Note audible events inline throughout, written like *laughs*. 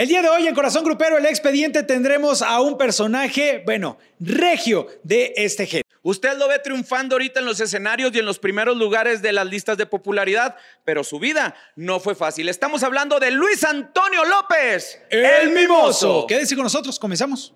El día de hoy en Corazón Grupero, el expediente, tendremos a un personaje, bueno, regio de este género. Usted lo ve triunfando ahorita en los escenarios y en los primeros lugares de las listas de popularidad, pero su vida no fue fácil. Estamos hablando de Luis Antonio López, el mimoso. Quédese con nosotros, comenzamos.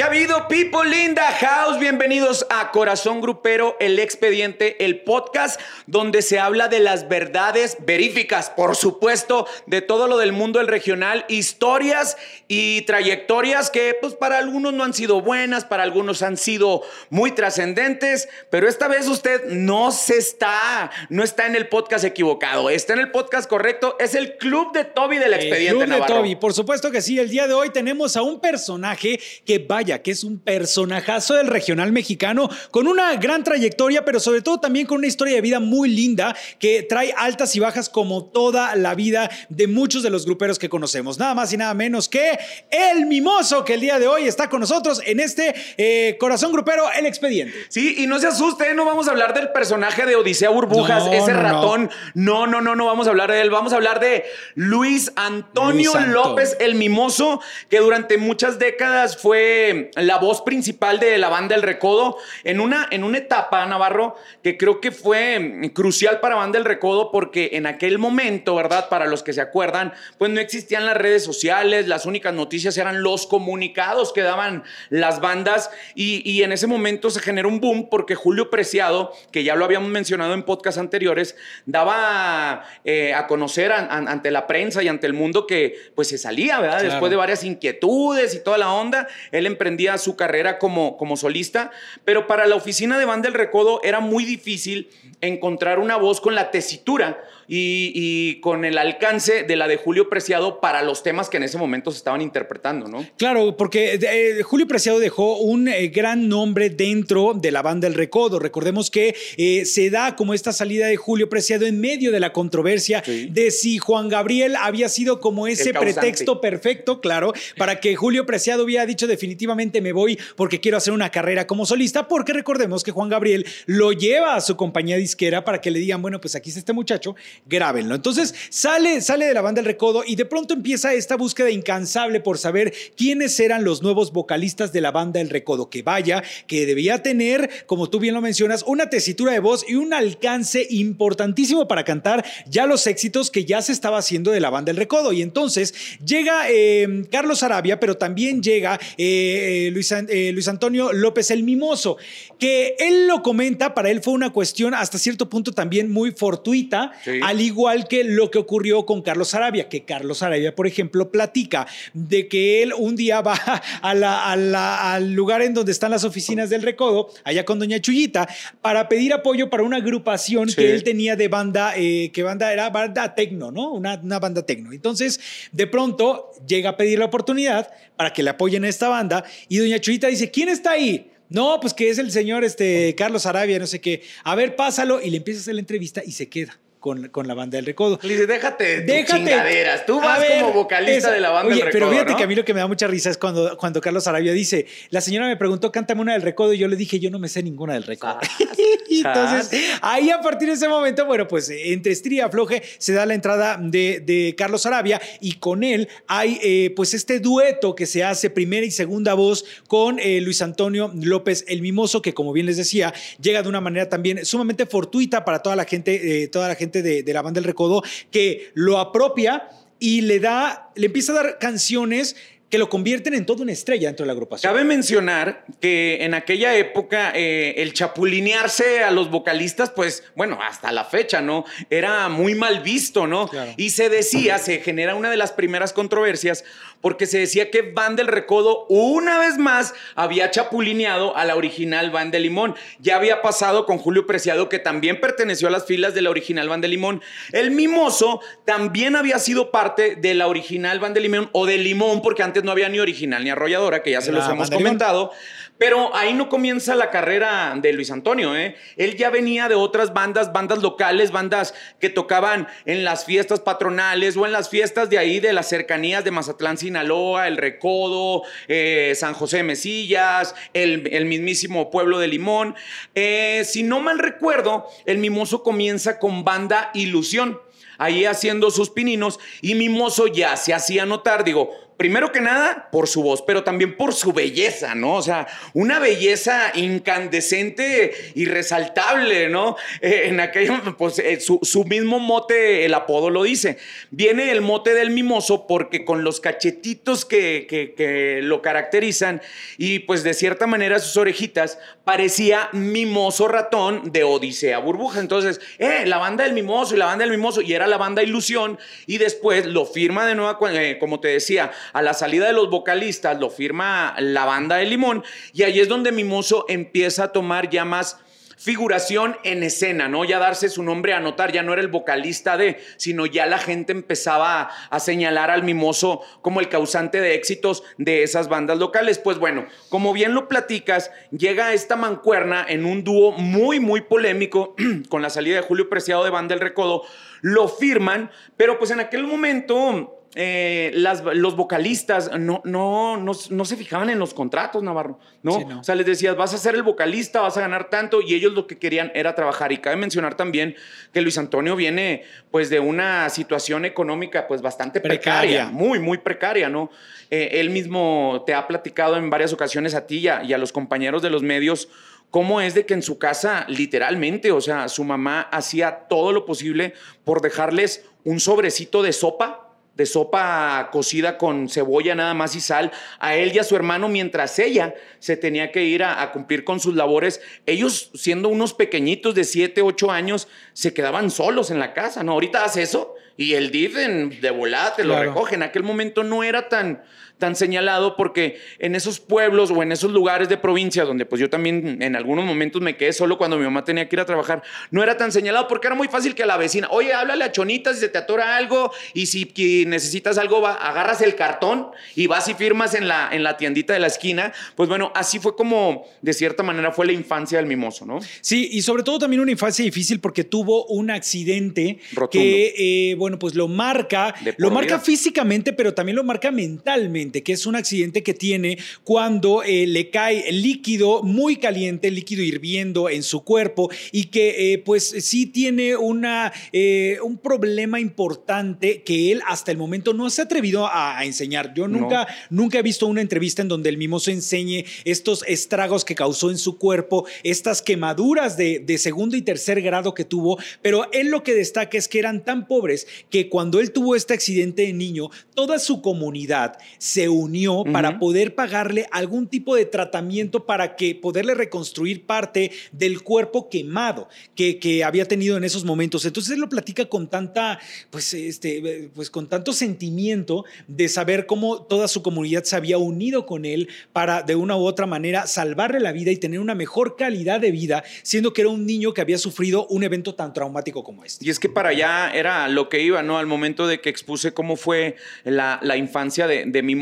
¿Qué ha habido, people linda house? Bienvenidos a Corazón Grupero, el expediente, el podcast donde se habla de las verdades veríficas, por supuesto, de todo lo del mundo del regional, historias y trayectorias que pues para algunos no han sido buenas, para algunos han sido muy trascendentes, pero esta vez usted no se está, no está en el podcast equivocado, está en el podcast correcto, es el club de Toby del expediente el club de Toby, por supuesto que sí, el día de hoy tenemos a un personaje que vaya que es un personajazo del regional mexicano con una gran trayectoria, pero sobre todo también con una historia de vida muy linda que trae altas y bajas como toda la vida de muchos de los gruperos que conocemos. Nada más y nada menos que el mimoso que el día de hoy está con nosotros en este eh, corazón grupero, el expediente. Sí, y no se asuste, no vamos a hablar del personaje de Odisea Burbujas, ese ratón. No. no, no, no, vamos a hablar de él. Vamos a hablar de Luis Antonio López, el mimoso, que durante muchas décadas fue la voz principal de la banda El Recodo en una, en una etapa, Navarro, que creo que fue crucial para Banda El Recodo porque en aquel momento, ¿verdad? Para los que se acuerdan, pues no existían las redes sociales, las únicas noticias eran los comunicados que daban las bandas y, en ese momento se generó un boom porque Julio Preciado, que ya lo habíamos mencionado en podcasts anteriores, daba eh, a conocer ante la prensa y ante el mundo que pues se salía, ¿verdad? Después de varias inquietudes y toda la onda, él emprendió su carrera como, como solista, pero para la oficina de Banda del Recodo era muy difícil encontrar una voz con la tesitura y, con el alcance de la de Julio Preciado para los temas que en ese momento se estaban interpretando, ¿no? Claro, porque eh, Julio Preciado dejó un eh, gran nombre dentro de la banda El Recodo. Recordemos que eh, se da como esta salida de Julio Preciado en medio de la controversia de si Juan Gabriel había sido como ese pretexto perfecto, claro, para que Julio Preciado hubiera dicho definitivamente me voy porque quiero hacer una carrera como solista, porque recordemos que Juan Gabriel lo lleva a su compañía disquera para que le digan, bueno, pues aquí está este muchacho grábenlo. Entonces sale, sale de la banda El Recodo y de pronto empieza esta búsqueda incansable por saber quiénes eran los nuevos vocalistas de la banda El Recodo. Que vaya, que debía tener, como tú bien lo mencionas, una tesitura de voz y un alcance importantísimo para cantar ya los éxitos que ya se estaba haciendo de la banda El Recodo. Y entonces llega eh, Carlos Arabia, pero también llega eh, eh, Luis, Luis Antonio López el Mimoso, que él lo comenta, para él fue una cuestión hasta cierto punto también muy fortuita. Al igual que lo que ocurrió con Carlos Arabia, que Carlos Arabia, por ejemplo, platica de que él un día va *laughs* al lugar en donde están las oficinas del Recodo, allá con Doña Chuyita, para pedir apoyo para una agrupación que él tenía de banda, eh, que banda era banda tecno, ¿no? Una, una banda tecno. Entonces, de pronto llega a pedir la oportunidad para que le apoyen a esta banda y Doña Chuyita dice, ¿quién está ahí? No, pues que es el señor este, Carlos Arabia, no sé qué. A ver, pásalo y le empieza a hacer la entrevista y se queda con, con, la banda del recodo. Le dice, déjate, déjate chingaderas. Tú vas como vocalista de la banda del recodo. Pero fíjate que a mí lo que me da mucha risa es cuando, cuando Carlos Arabia dice, la señora me preguntó, cántame una del recodo, y yo le dije, yo no me sé ninguna del recodo. *laughs* entonces, ahí a partir de ese momento, bueno, pues entre estría floje se da la entrada de, de Carlos Arabia y con él hay eh, pues este dueto que se hace primera y segunda voz con eh, Luis Antonio López el Mimoso, que como bien les decía, llega de una manera también sumamente fortuita para toda la gente, eh, toda la gente de, de la banda del Recodo, que lo apropia y le da, le empieza a dar canciones que lo convierten en toda una estrella dentro de la agrupación. Cabe mencionar que en aquella época eh, el chapulinearse a los vocalistas, pues bueno, hasta la fecha, ¿no? Era muy mal visto, ¿no? Y se decía, se genera una de las primeras controversias, porque se decía que Van del Recodo una vez más había chapulineado a la original Van de Limón. Ya había pasado con Julio Preciado, que también perteneció a las filas de la original Van de Limón. El Mimoso también había sido parte de la original Van de Limón o de Limón, porque antes antes no había ni original ni arrolladora, que ya se los hemos comentado. Pero ahí no comienza la carrera de Luis Antonio, ¿eh? Él ya venía de otras bandas, bandas locales, bandas que tocaban en las fiestas patronales o en las fiestas de ahí, de las cercanías de Mazatlán, Sinaloa, El Recodo, eh, San José Mesillas, el, mismísimo pueblo de Limón. Eh, si no mal recuerdo, el Mimoso comienza con banda Ilusión ahí haciendo sus pininos y Mimoso ya se hacía notar, digo, primero que nada, por su voz, pero también por su belleza, ¿no? O sea, una belleza incandescente y resaltable, ¿no? Eh, en aquello, pues eh, su, mismo mote, el apodo lo dice. Viene el mote del mimoso porque con los cachetitos que, que lo caracterizan y pues de cierta manera sus orejitas, parecía mimoso ratón de Odisea Burbuja. Entonces, eh, la banda del mimoso y la banda del mimoso, y era la banda Ilusión, y después lo firma de nuevo, eh, como te decía, a la salida de los vocalistas lo firma la banda de Limón y ahí es donde Mimoso empieza a tomar ya más figuración en escena, ¿no? Ya darse su nombre a notar, ya no era el vocalista de, sino ya la gente empezaba a, señalar al mimoso como el causante de éxitos de esas bandas locales. Pues bueno, como bien lo platicas, llega esta mancuerna en un dúo muy, muy polémico *clears throat* con la salida de Julio Preciado de Banda El Recodo, lo firman, pero pues en aquel momento eh, los vocalistas no, no, no, se fijaban en los contratos, Navarro, ¿no? O sea, les decías, vas a ser el vocalista, vas a ganar tanto, y ellos lo que querían era trabajar. Y cabe mencionar también que Luis Antonio viene, pues, de una situación económica, pues, bastante precaria, muy, muy precaria, ¿no? Eh, él mismo te ha platicado en varias ocasiones a ti y a, y a los compañeros de los medios cómo es de que en su casa, literalmente, o sea, su mamá hacía todo lo posible por dejarles un sobrecito de sopa de sopa cocida con cebolla nada más y sal a él y a su hermano mientras ella se tenía que ir a, cumplir con sus labores. Ellos, siendo unos pequeñitos de 7, 8 años, se quedaban solos en la casa, ¿no? Ahorita hace eso y el DIF de volada te lo recoge. En aquel momento no era tan, tan señalado porque en esos pueblos o en esos lugares de provincia donde pues yo también en algunos momentos me quedé solo cuando mi mamá tenía que ir a trabajar, no era tan señalado porque era muy fácil que la vecina, oye, háblale a Chonita si se te atora algo y si necesitas algo, va, agarras el cartón y vas y firmas en la, en la tiendita de la esquina. Pues bueno, así fue como de cierta manera fue la infancia del mimoso, ¿no? Sí, y sobre todo también una infancia difícil porque tuvo un accidente que, eh, bueno, pues lo marca, lo marca físicamente, pero también lo marca mentalmente que es un accidente que tiene cuando eh, le cae líquido muy caliente, líquido hirviendo en su cuerpo y que eh, pues sí tiene una, eh, un problema importante que él hasta el momento no se ha atrevido a, enseñar. Yo nunca, nunca he visto una entrevista en donde el mimoso enseñe estos estragos que causó en su cuerpo, estas quemaduras de, de segundo y tercer grado que tuvo, pero él lo que destaca es que eran tan pobres que cuando él tuvo este accidente de niño, toda su comunidad se se unió para poder pagarle algún tipo de tratamiento para que poderle reconstruir parte del cuerpo quemado que, que había tenido en esos momentos. Entonces él lo platica con tanta, pues, este, pues con tanto sentimiento de saber cómo toda su comunidad se había unido con él para de una u otra manera salvarle la vida y tener una mejor calidad de vida, siendo que era un niño que había sufrido un evento tan traumático como este. Y es que para allá era lo que iba, ¿no? Al momento de que expuse cómo fue la, la infancia de, de mi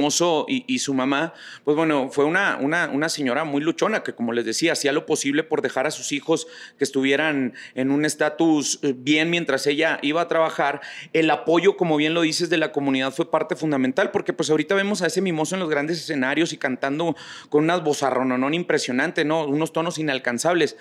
y, su mamá, pues bueno, fue una, una, una, señora muy luchona que, como les decía, hacía lo posible por dejar a sus hijos que estuvieran en un estatus eh, bien mientras ella iba a trabajar. El apoyo, como bien lo dices, de la comunidad fue parte fundamental, porque pues ahorita vemos a ese mimoso en los grandes escenarios y cantando con unas no impresionante, ¿no? Unos tonos inalcanzables.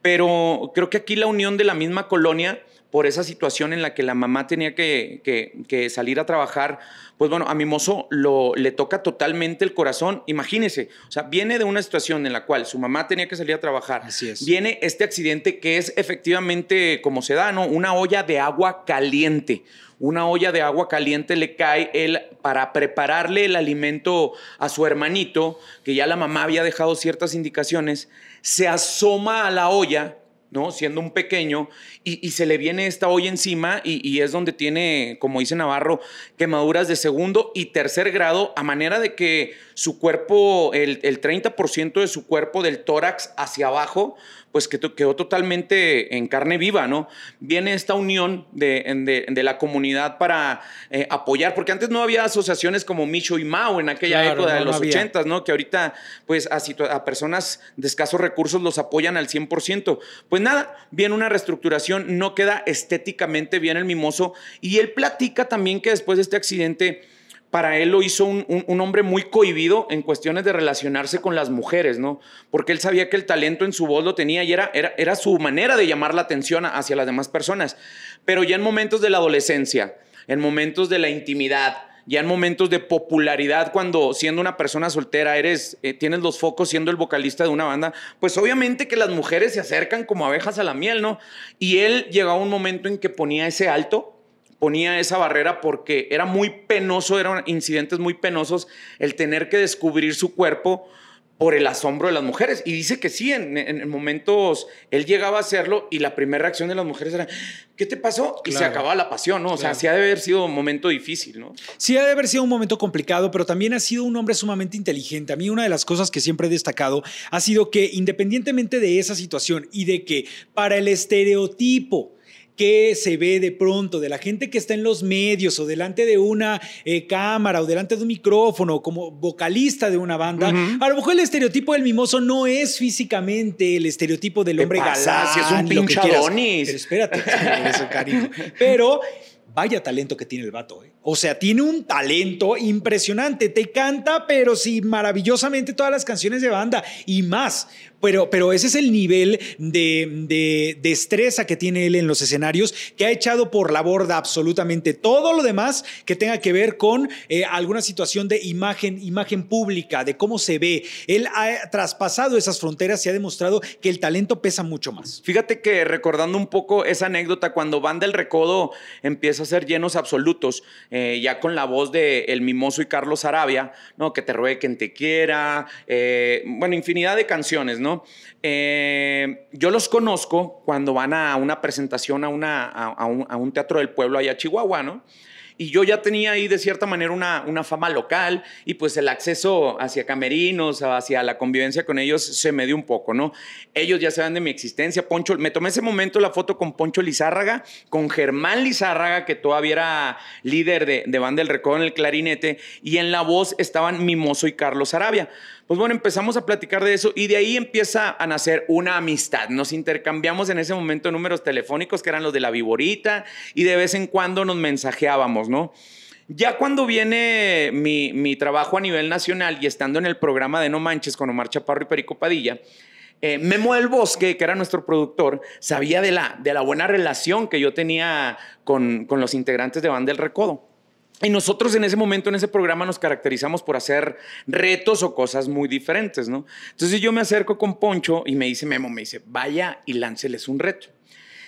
Pero creo que aquí la unión de la misma colonia por esa situación en la que la mamá tenía que, que, salir a trabajar, pues bueno, a mi mozo lo, le toca totalmente el corazón. Imagínese, o sea, viene de una situación en la cual su mamá tenía que salir a trabajar. Así es. Viene este accidente que es efectivamente, como se da, ¿no? Una olla de agua caliente. Una olla de agua caliente le cae él para prepararle el alimento a su hermanito, que ya la mamá había dejado ciertas indicaciones, se asoma a la olla ¿no? Siendo un pequeño, y, se le viene esta olla encima y, es donde tiene, como dice Navarro, quemaduras de segundo y tercer grado, a manera de que su cuerpo, el, el 30% de su cuerpo, del tórax hacia abajo, pues que quedó totalmente en carne viva, ¿no? Viene esta unión de, la comunidad para eh, apoyar, porque antes no había asociaciones como Micho y Mao en aquella época de los ochentas, ¿no? Que ahorita, pues, a, a personas de escasos recursos los apoyan al 100%. Pues nada, viene una reestructuración, no queda estéticamente bien el mimoso, y él platica también que después de este accidente, para él lo hizo un, hombre muy cohibido en cuestiones de relacionarse con las mujeres, ¿no? Porque él sabía que el talento en su voz lo tenía y era, era, era su manera de llamar la atención hacia las demás personas. Pero ya en momentos de la adolescencia, en momentos de la intimidad, ya en momentos de popularidad, cuando siendo una persona soltera eres, eh, tienes los focos siendo el vocalista de una banda, pues obviamente que las mujeres se acercan como abejas a la miel, ¿no? Y él llegó a un momento en que ponía ese alto ponía esa barrera porque era muy penoso, eran incidentes muy penosos el tener que descubrir su cuerpo por el asombro de las mujeres. Y dice que sí, en, momentos él llegaba a hacerlo y la primera reacción de las mujeres era, ¿qué te pasó? Y se acababa la pasión, ¿no? O sea, sí ha de haber sido un momento difícil, ¿no? Sí ha de haber sido un momento complicado, pero también ha sido un hombre sumamente inteligente. A mí una de las cosas que siempre he destacado ha sido que independientemente de esa situación y de que para el estereotipo, que se ve de pronto de la gente que está en los medios o delante de una eh, cámara o delante de un micrófono como vocalista de una banda, a lo mejor el estereotipo del mimoso no es físicamente el estereotipo del hombre galán. Si es un pinche Pero espérate, *laughs* eso, cariño. Pero vaya talento que tiene el vato, ¿eh? O sea, tiene un talento impresionante. Te canta, pero sí, maravillosamente todas las canciones de banda y más. Pero, pero ese es el nivel de, de, destreza que tiene él en los escenarios, que ha echado por la borda absolutamente todo lo demás que tenga que ver con eh, alguna situación de imagen, imagen pública, de cómo se ve. Él ha traspasado esas fronteras y ha demostrado que el talento pesa mucho más. Fíjate que recordando un poco esa anécdota, cuando Banda El Recodo empieza a ser llenos absolutos, eh, ya con la voz de El Mimoso y Carlos Arabia, ¿no? Que te ruegue quien te quiera, eh, bueno, infinidad de canciones, ¿no? Eh, yo los conozco cuando van a una presentación a, a, un, teatro del pueblo allá a Chihuahua, ¿no? y yo ya tenía ahí de cierta manera una, una, fama local y pues el acceso hacia camerinos, hacia la convivencia con ellos se me dio un poco, ¿no? Ellos ya saben de mi existencia, Poncho, me tomé ese momento la foto con Poncho Lizárraga, con Germán Lizárraga, que todavía era líder de, de Banda del Recodo en el clarinete, y en la voz estaban Mimoso y Carlos Arabia. Pues bueno, empezamos a platicar de eso y de ahí empieza a nacer una amistad. Nos intercambiamos en ese momento números telefónicos que eran los de la Viborita y de vez en cuando nos mensajeábamos, ¿no? Ya cuando viene mi, trabajo a nivel nacional y estando en el programa de No Manches con Omar Chaparro y Perico Padilla, eh, Memo del Bosque, que era nuestro productor, sabía de la, de la buena relación que yo tenía con, con los integrantes de Banda del Recodo. Y nosotros en ese momento, en ese programa, nos caracterizamos por hacer retos o cosas muy diferentes, ¿no? Entonces yo me acerco con Poncho y me dice, Memo, me dice, vaya y lánceles un reto.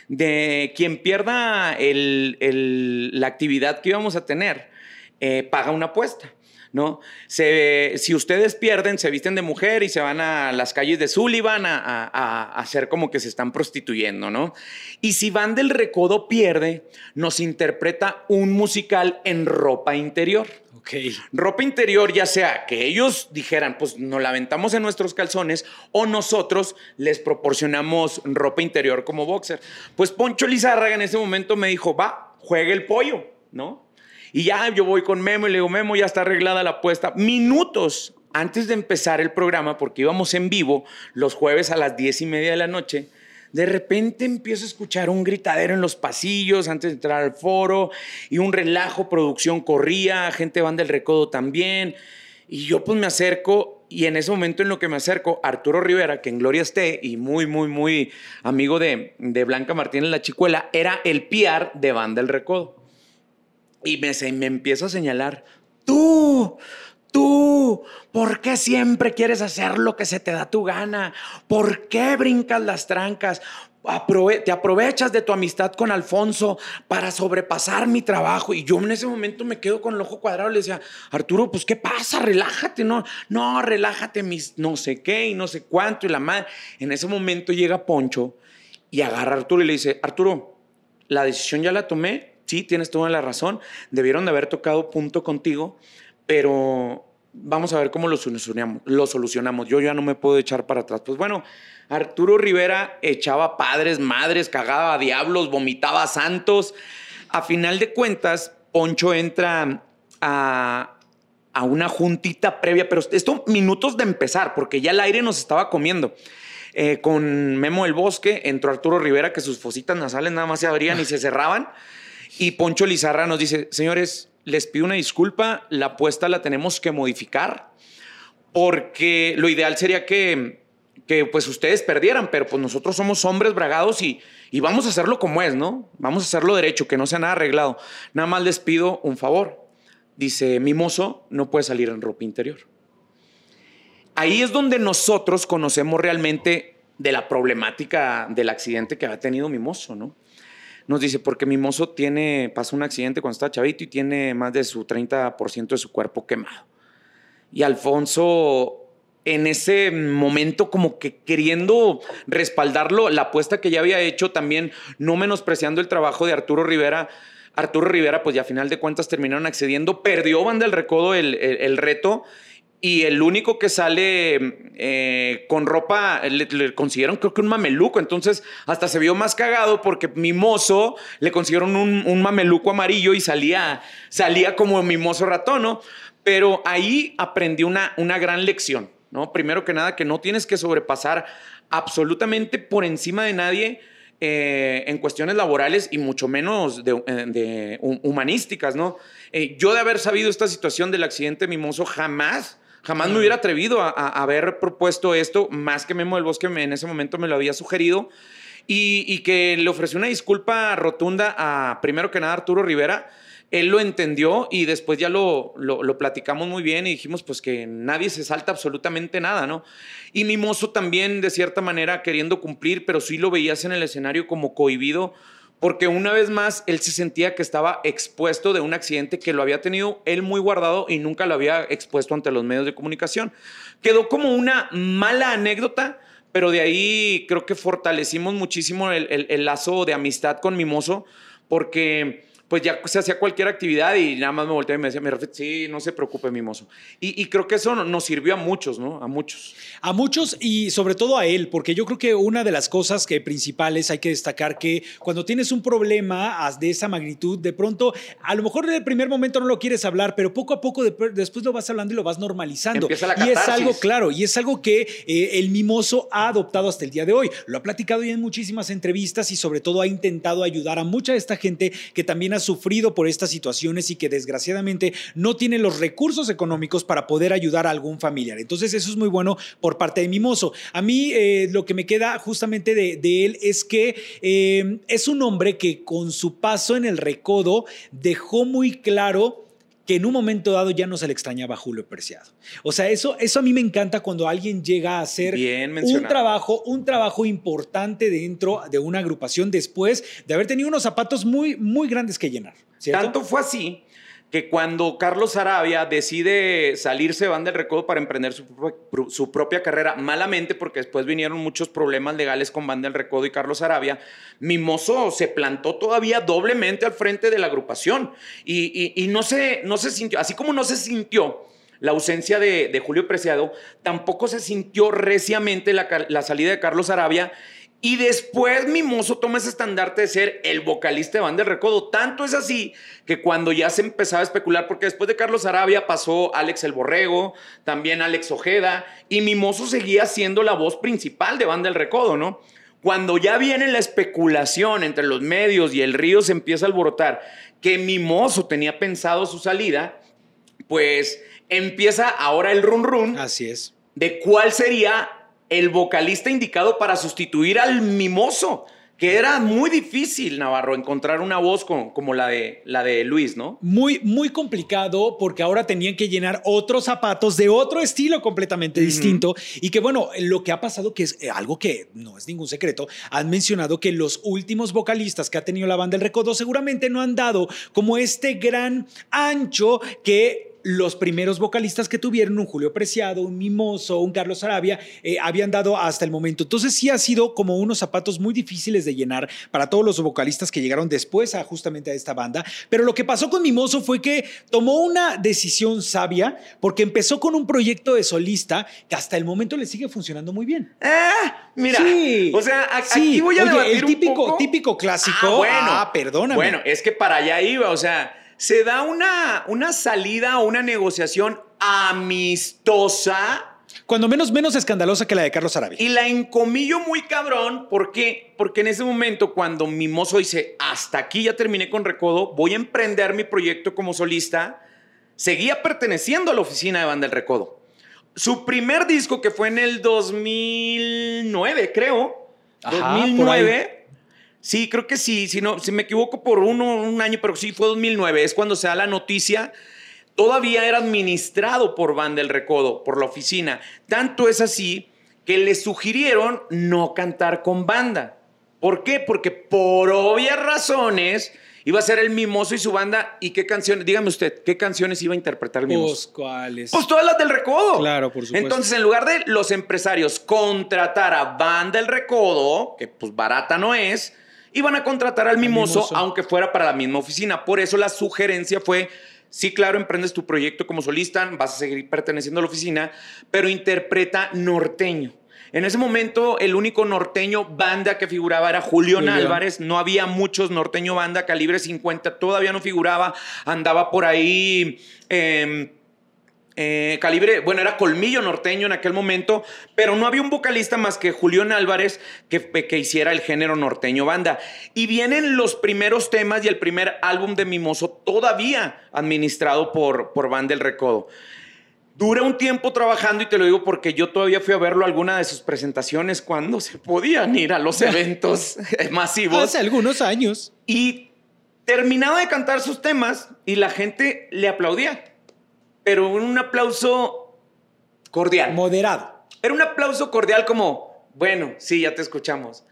De quien pierda la actividad que íbamos a tener, eh, paga una apuesta. ¿No? si ustedes pierden, se visten de mujer y se van a las calles de Sullivan a, a, hacer como que se están prostituyendo, ¿no? Y si Van del Recodo pierde, nos interpreta un musical en ropa interior. Okay. Ropa interior, ya sea que ellos dijeran, pues nos la aventamos en nuestros calzones, o nosotros les proporcionamos ropa interior como boxer. Pues Poncho Lizárraga en ese momento me dijo, va, juegue el pollo, ¿no? Y ya yo voy con Memo y le digo, Memo, ya está arreglada la apuesta. Minutos antes de empezar el programa, porque íbamos en vivo los jueves a las diez y media de la noche, de repente empiezo a escuchar un gritadero en los pasillos antes de entrar al foro y un relajo, producción corría, gente van del recodo también. Y yo pues me acerco y en ese momento en lo que me acerco, Arturo Rivera, que en Gloria esté y muy, muy, muy amigo de, de Blanca Martínez La Chicuela, era el PR de Banda del Recodo. Y me, me empiezo a señalar, tú, tú, ¿por qué siempre quieres hacer lo que se te da tu gana? ¿Por qué brincas las trancas? te aprovechas de tu amistad con Alfonso para sobrepasar mi trabajo. Y yo en ese momento me quedo con el ojo cuadrado y le decía, Arturo, pues ¿qué pasa? Relájate, no, no, relájate, mis no sé qué y no sé cuánto. Y la madre, en ese momento llega Poncho y agarra a Arturo y le dice, Arturo, la decisión ya la tomé, sí, tienes toda la razón, debieron de haber tocado punto contigo, pero vamos a ver cómo lo solucionamos, lo solucionamos. Yo ya no me puedo echar para atrás. Pues bueno, Arturo Rivera echaba padres, madres, cagaba diablos, vomitaba santos. A final de cuentas, Poncho entra a, a una juntita previa, pero esto minutos de empezar, porque ya el aire nos estaba comiendo. Eh, con Memo del Bosque, entró Arturo Rivera, que sus fositas nasales nada más se abrían y se cerraban. Y Poncho Lizarra nos dice, señores, les pido una disculpa, la apuesta la tenemos que modificar, porque lo ideal sería que, que pues ustedes perdieran, pero pues nosotros somos hombres bragados y, y vamos a hacerlo como es, ¿no? Vamos a hacerlo derecho, que no sea nada arreglado. Nada más les pido un favor. Dice, mi mozo no puede salir en ropa interior. Ahí es donde nosotros conocemos realmente de la problemática del accidente que ha tenido mi mozo, ¿no? Nos dice, porque mi mozo tiene, pasó un accidente cuando estaba chavito y tiene más de su 30% de su cuerpo quemado. Y Alfonso, en ese momento, como que queriendo respaldarlo, la apuesta que ya había hecho, también no menospreciando el trabajo de Arturo Rivera, Arturo Rivera, pues ya a final de cuentas terminaron accediendo, perdió Van del Recodo el, el reto y el único que sale eh, con ropa, le, consiguieron creo que un mameluco, entonces hasta se vio más cagado porque mimoso le consiguieron un, mameluco amarillo y salía, salía como mimoso ratón, ¿no? Pero ahí aprendí una, una gran lección, ¿no? Primero que nada, que no tienes que sobrepasar absolutamente por encima de nadie. Eh, en cuestiones laborales y mucho menos de, eh, humanísticas, ¿no? yo de haber sabido esta situación del accidente mimoso jamás Jamás me hubiera atrevido a, haber propuesto esto, más que Memo del Bosque en ese momento me lo había sugerido. Y, que le ofreció una disculpa rotunda a, primero que nada, Arturo Rivera. Él lo entendió y después ya lo, lo, platicamos muy bien y dijimos pues que nadie se salta absolutamente nada, ¿no? Y Mimoso también, de cierta manera, queriendo cumplir, pero sí lo veías en el escenario como cohibido porque una vez más él se sentía que estaba expuesto de un accidente que lo había tenido él muy guardado y nunca lo había expuesto ante los medios de comunicación. Quedó como una mala anécdota, pero de ahí creo que fortalecimos muchísimo el, lazo de amistad con Mimoso, porque pues ya se hacía cualquier actividad y nada más me volteaba y me decía, mi sí, no se preocupe, mi mozo. Y, creo que eso nos sirvió a muchos, ¿no? A muchos. A muchos y sobre todo a él, porque yo creo que una de las cosas que principales hay que destacar que cuando tienes un problema de esa magnitud, de pronto, a lo mejor en el primer momento no lo quieres hablar, pero poco a poco después lo vas hablando y lo vas normalizando. y es algo, claro, y es algo que eh, el mimoso ha adoptado hasta el día de hoy. Lo ha platicado ya en muchísimas entrevistas y sobre todo ha intentado ayudar a mucha de esta gente que también ha sufrido por estas situaciones y que desgraciadamente no tiene los recursos económicos para poder ayudar a algún familiar. Entonces eso es muy bueno por parte de Mimoso. A mí eh, lo que me queda justamente de, él es que eh, es un hombre que con su paso en el recodo dejó muy claro que en un momento dado ya no se le extrañaba a Julio Preciado. O sea, eso, eso a mí me encanta cuando alguien llega a hacer un trabajo, un trabajo importante dentro de una agrupación después de haber tenido unos zapatos muy, muy grandes que llenar. Tanto fue así que cuando Carlos Arabia decide salirse van del recodo para emprender su, propia carrera, malamente, porque después vinieron muchos problemas legales con Van del Recodo y Carlos Arabia, Mimoso se plantó todavía doblemente al frente de la agrupación. Y, no, se, no se sintió, así como no se sintió la ausencia de, Julio Preciado, tampoco se sintió reciamente la, la salida de Carlos Arabia y después Mimoso toma ese estandarte de ser el vocalista de Banda del Recodo. Tanto es así que cuando ya se empezaba a especular, porque después de Carlos Arabia pasó Alex el Borrego, también Alex Ojeda, y Mimoso seguía siendo la voz principal de Banda del Recodo, ¿no? Cuando ya viene la especulación entre los medios y el río se empieza a alborotar que Mimoso tenía pensado su salida, pues empieza ahora el run run. Así es. De cuál sería el vocalista indicado para sustituir al mimoso, que era muy difícil, Navarro, encontrar una voz como la de, la de Luis, ¿no? Muy, muy complicado porque ahora tenían que llenar otros zapatos de otro estilo completamente distinto y que bueno, lo que ha pasado, que es eh, algo que no es ningún secreto, han mencionado que los últimos vocalistas que ha tenido la banda El Recodo seguramente no han dado como este gran ancho que los primeros vocalistas que tuvieron, un Julio Preciado, un Mimoso, un Carlos Arabia, eh, habían dado hasta el momento. Entonces sí ha sido como unos zapatos muy difíciles de llenar para todos los vocalistas que llegaron después a justamente a esta banda. Pero lo que pasó con Mimoso fue que tomó una decisión sabia porque empezó con un proyecto de solista que hasta el momento le sigue funcionando muy bien. Ah, mira. O sea, aquí voy a Oye, el típico, típico clásico. Ah, bueno. Ah, perdóname. Bueno, es que para allá iba, o sea se da una, una salida o una negociación amistosa. Cuando menos, menos escandalosa que la de Carlos Arabia. Y la encomillo muy cabrón. ¿Por qué? Porque en ese momento, cuando mi mozo dice, hasta aquí ya terminé con Recodo, voy a emprender mi proyecto como solista, seguía perteneciendo a la oficina de Banda del Recodo. Su primer disco, que fue en el 2009, creo. 2009 Sí, creo que sí. Si, no, si me equivoco por uno, un año, pero sí fue 2009. Es cuando se da la noticia. Todavía era administrado por Banda del Recodo, por la oficina. Tanto es así que le sugirieron no cantar con banda. ¿Por qué? Porque por obvias razones iba a ser el Mimoso y su banda. ¿Y qué canciones? Dígame usted, ¿qué canciones iba a interpretar el Mimoso? Pues, ¿cuáles? Pues todas las del Recodo. Claro, por supuesto. Entonces, en lugar de los empresarios contratar a Banda del Recodo, que pues barata no es, iban a contratar al mimoso, aunque fuera para la misma oficina. Por eso la sugerencia fue, sí, claro, emprendes tu proyecto como solista, vas a seguir perteneciendo a la oficina, pero interpreta norteño. En ese momento, el único norteño banda que figuraba era Julián Álvarez. No había muchos norteño banda, calibre 50, todavía no figuraba. Andaba por ahí. Em, eh, calibre, bueno, era colmillo norteño en aquel momento, pero no había un vocalista más que Julián Álvarez que, que, hiciera el género norteño banda. Y vienen los primeros temas y el primer álbum de Mimoso todavía administrado por, por Banda El Recodo. Dura un tiempo trabajando y te lo digo porque yo todavía fui a verlo alguna de sus presentaciones cuando se podían ir a los eventos *laughs* masivos. Hace algunos años. Y terminaba de cantar sus temas y la gente le aplaudía pero un aplauso cordial. Moderado. Era un aplauso cordial como, bueno, sí, ya te escuchamos.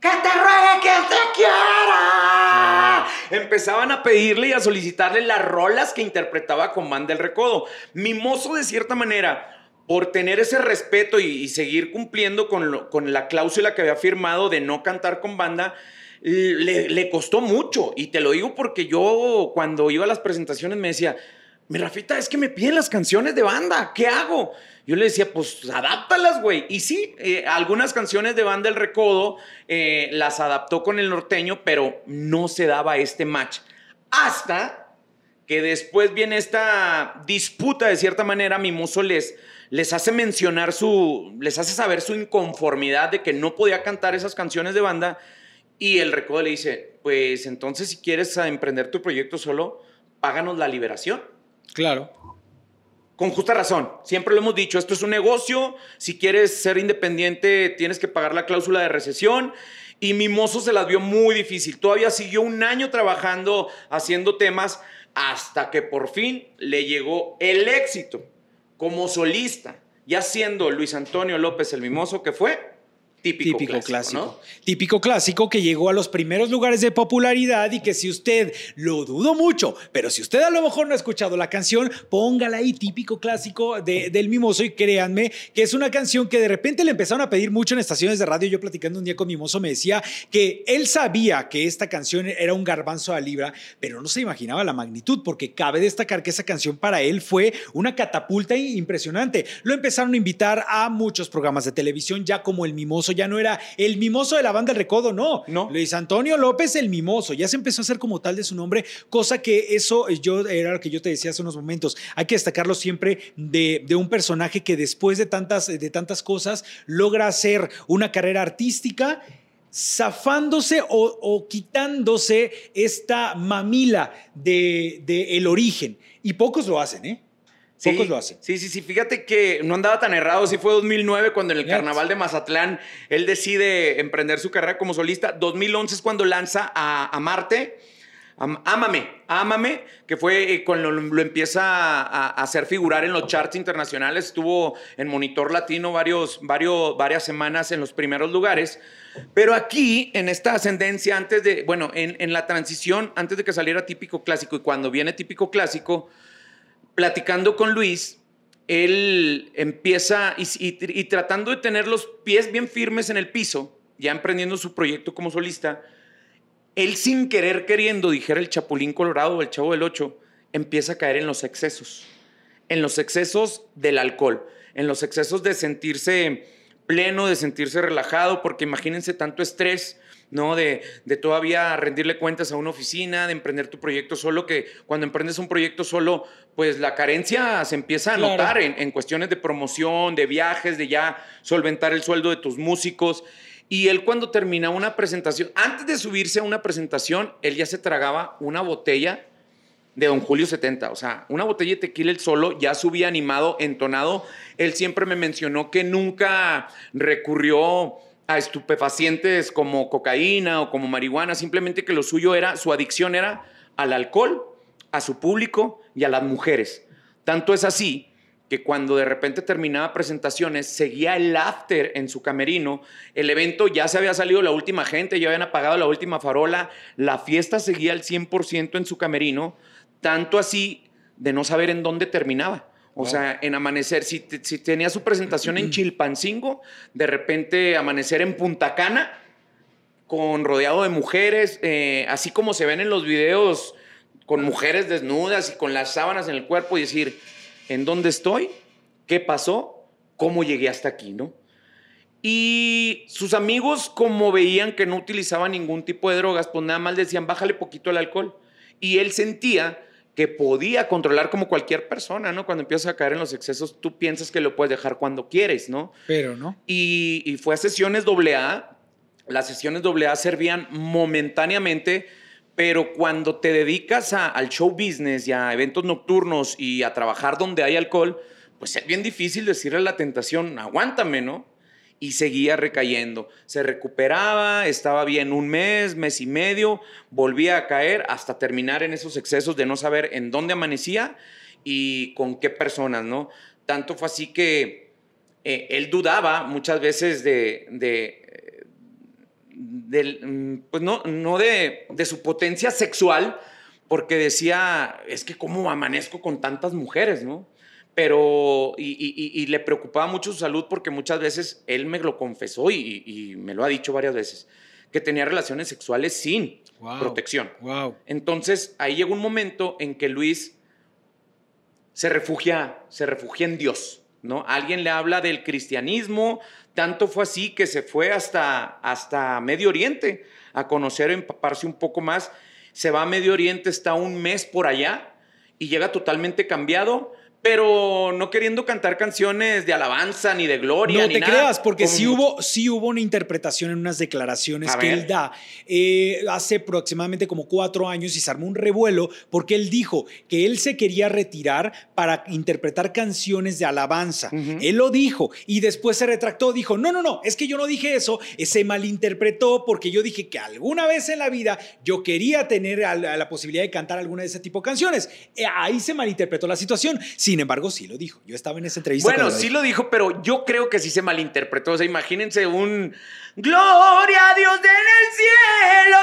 ¡Que te ruegue que te quiera! Empezaban a pedirle y a solicitarle las rolas que interpretaba con Man del Recodo. Mimoso, de cierta manera, por tener ese respeto y, seguir cumpliendo con, con, la cláusula que había firmado de no cantar con banda, le, le costó mucho. Y te lo digo porque yo, cuando iba a las presentaciones, me decía, mi Rafita, es que me piden las canciones de banda, ¿qué hago? Yo le decía, pues adáptalas, güey. Y sí, eh, algunas canciones de banda El Recodo eh, las adaptó con el norteño, pero no se daba este match. Hasta que después viene esta disputa, de cierta manera, Mimoso les, les hace mencionar su, les hace saber su inconformidad de que no podía cantar esas canciones de banda. Y el Recodo le dice, pues entonces si quieres emprender tu proyecto solo, páganos la liberación. Claro. Con justa razón. Siempre lo hemos dicho, esto es un negocio. Si quieres ser independiente, tienes que pagar la cláusula de recesión. Y Mimoso se las vio muy difícil. Todavía siguió un año trabajando, haciendo temas, hasta que por fin le llegó el éxito como solista, ya siendo Luis Antonio López el Mimoso, que fue Típico, clásico. Típico clásico que llegó a los primeros lugares de popularidad y que si usted lo dudo mucho, pero si usted a lo mejor no ha escuchado la canción, póngala ahí, típico clásico de, del Mimoso y créanme que es una canción que de repente le empezaron a pedir mucho en estaciones de radio. Yo platicando un día con Mimoso me decía que él sabía que esta canción era un garbanzo a libra, pero no se imaginaba la magnitud porque cabe destacar que esa canción para él fue una catapulta impresionante. Lo empezaron a invitar a muchos programas de televisión ya como el Mimoso ya no era el mimoso de la banda del recodo, no. No. Luis Antonio López, el mimoso. Ya se empezó a hacer como tal de su nombre, cosa que eso yo era lo que yo te decía hace unos momentos. Hay que destacarlo siempre de, un personaje que después de tantas, de tantas cosas logra hacer una carrera artística zafándose o, quitándose esta mamila de, de el origen. Y pocos lo hacen, ¿eh? Pocos lo hacen. Sí, sí, sí. Fíjate que no andaba tan errado. Sí fue 2009 cuando en el Carnaval de Mazatlán él decide emprender su carrera como solista. 2011 es cuando lanza a, Marte. Ámame, Ámame, que fue eh, cuando lo, empieza a, hacer figurar en los charts internacionales. Estuvo en Monitor Latino varios, varios, varias semanas en los primeros lugares. Pero aquí, en esta ascendencia, antes de, bueno, en, en la transición, antes de que saliera típico clásico y cuando viene típico clásico, platicando con Luis, él empieza y, tratando de tener los pies bien firmes en el piso, ya emprendiendo su proyecto como solista, él sin querer queriendo, dijera el Chapulín Colorado o el Chavo del Ocho, empieza a caer en los excesos, en los excesos del alcohol, en los excesos de sentirse pleno, de sentirse relajado, porque imagínense tanto estrés, ¿no? De, todavía rendirle cuentas a una oficina, de emprender tu proyecto solo, que cuando emprendes un proyecto solo, pues la carencia se empieza a notar en, en, cuestiones de promoción, de viajes, de ya solventar el sueldo de tus músicos. Y él cuando termina una presentación, antes de subirse a una presentación, él ya se tragaba una botella de Don Julio 70. O sea, una botella de tequila el solo, ya subía animado, entonado. Él siempre me mencionó que nunca recurrió a estupefacientes como cocaína o como marihuana, simplemente que lo suyo era, su adicción era al alcohol, a su público y a las mujeres. Tanto es así que cuando de repente terminaba presentaciones, seguía el after en su camerino, el evento ya se había salido la última gente, ya habían apagado la última farola, la fiesta seguía al 100% en su camerino, tanto así de no saber en dónde terminaba. O sea, en amanecer, si, tenía su presentación en *clears throat* Chilpancingo, de repente amanecer en Punta Cana, con rodeado de mujeres, eh, así como se ven en los videos, con mujeres desnudas y con las sábanas en el cuerpo y decir, ¿en dónde estoy? ¿Qué pasó? ¿Cómo llegué hasta aquí? ¿No? Y sus amigos, como veían que no utilizaba ningún tipo de drogas, pues nada más decían, bájale poquito el alcohol. Y él sentía que podía controlar como cualquier persona, ¿no? Cuando empiezas a caer en los excesos, tú piensas que lo puedes dejar cuando quieres, ¿no? Pero no. Y, fue a sesiones AA. Las sesiones AA servían momentáneamente, pero cuando te dedicas al show business y a eventos nocturnos y a trabajar donde hay alcohol, pues es bien difícil decirle a la tentación, aguántame, ¿no? Y seguía recayendo. Se recuperaba, estaba bien un mes, mes y medio, volvía a caer hasta terminar en esos excesos de no saber en dónde amanecía y con qué personas, ¿no? Tanto fue así que eh, él dudaba muchas veces de, mm, pues no, no de, de su potencia sexual, porque decía, es que cómo amanezco con tantas mujeres, ¿no? Pero y, le preocupaba mucho su salud porque muchas veces él me lo confesó y, me lo ha dicho varias veces, que tenía relaciones sexuales sin protección. Wow. Entonces ahí llegó un momento en que Luis se refugia, se refugia en Dios, ¿no? Alguien le habla del cristianismo, tanto fue así que se fue hasta, hasta Medio Oriente a conocer, empaparse un poco más. Se va a Medio Oriente, está un mes por allá y llega totalmente cambiado pero no queriendo cantar canciones de alabanza ni de gloria. No te creas, porque sí, hubo, sí hubo una interpretación en unas declaraciones que él da eh, hace aproximadamente como cuatro años y se armó un revuelo porque él dijo que él se quería retirar para interpretar canciones de alabanza. Él lo dijo y después se retractó, dijo, no, no, no, es que yo no dije eso, se malinterpretó porque yo dije que alguna vez en la vida yo quería tener la, posibilidad de cantar alguna de ese tipo de canciones. Eh, ahí se malinterpretó la situación. Sin embargo, sí lo dijo. Yo estaba en esa entrevista. Bueno, sí lo dijo, pero yo creo que sí se malinterpretó. O sea, imagínense un Gloria a Dios en el cielo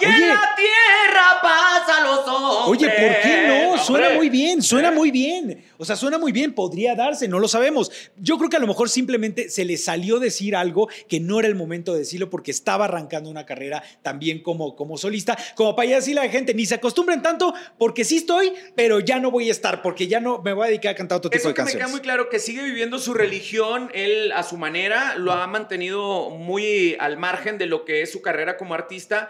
y en la tierra pasa los hombres. Oye, ¿por qué no? Suena muy bien, suena muy bien. O sea, suena muy bien, podría darse, no lo sabemos. Yo creo que a lo mejor simplemente se le salió decir algo que no era el momento de decirlo porque estaba arrancando una carrera también como, como solista, como para decirle a la gente, ni se acostumbren tanto porque sí estoy, pero ya no voy a estar porque ya no me voy a dedicar a cantar otro tipo de canciones. Me queda muy claro que sigue viviendo su religión, él a su manera lo ha mantenido muy al margen de lo que es su carrera como artista.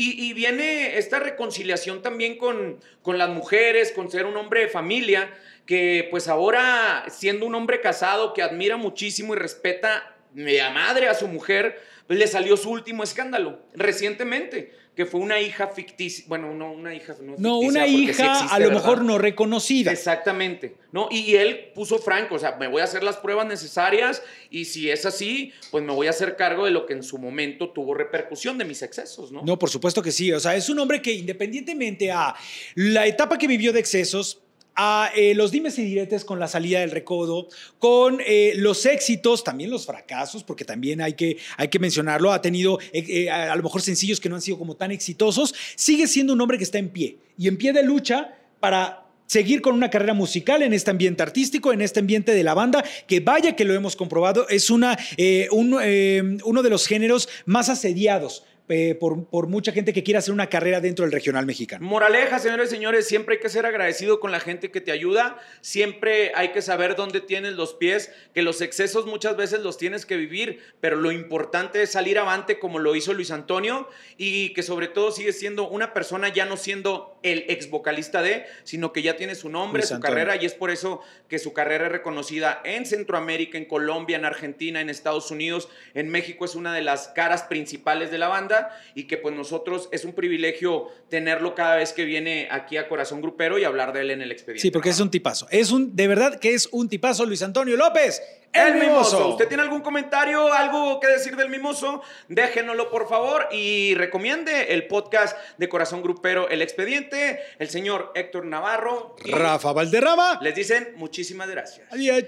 Y, viene esta reconciliación también con, con las mujeres, con ser un hombre de familia, que pues ahora siendo un hombre casado que admira muchísimo y respeta a madre a su mujer, pues le salió su último escándalo recientemente que fue una hija ficticia, bueno, no una hija, no, no una hija a lo mejor no reconocida. Exactamente, ¿no? Y, él puso franco, o sea, me voy a hacer las pruebas necesarias y si es así, pues me voy a hacer cargo de lo que en su momento tuvo repercusión de mis excesos, ¿no? No, por supuesto que sí, o sea, es un hombre que independientemente a la etapa que vivió de excesos, a eh, los dimes y diretes con la salida del recodo, con eh, los éxitos, también los fracasos, porque también hay que, hay que mencionarlo, ha tenido eh, a lo mejor sencillos que no han sido como tan exitosos, sigue siendo un hombre que está en pie y en pie de lucha para seguir con una carrera musical en este ambiente artístico, en este ambiente de la banda, que vaya que lo hemos comprobado, es una, uno de los géneros más asediados eh, por, mucha gente que quiera hacer una carrera dentro del regional mexicano. Moraleja, señores y señores, siempre hay que ser agradecido con la gente que te ayuda, siempre hay que saber dónde tienes los pies, que los excesos muchas veces los tienes que vivir, pero lo importante es salir avante como lo hizo Luis Antonio y que sobre todo sigue siendo una persona ya no siendo el ex vocalista de, sino que ya tiene su nombre, su carrera y es por eso que su carrera es reconocida en Centroamérica, en Colombia, en Argentina, en Estados Unidos, en México es una de las caras principales de la banda y que pues nosotros es un privilegio tenerlo cada vez que viene aquí a Corazón Grupero y hablar de él en el expediente. Sí, porque es un tipazo. Es un, de verdad que es un tipazo, Luis Antonio López. El, mimoso. ¿Usted tiene algún comentario, algo que decir del mimoso? Déjenoslo por favor y recomiende el podcast de Corazón Grupero El Expediente, el señor Héctor Navarro. Rafa Valderrama. Les dicen muchísimas gracias. Adiós.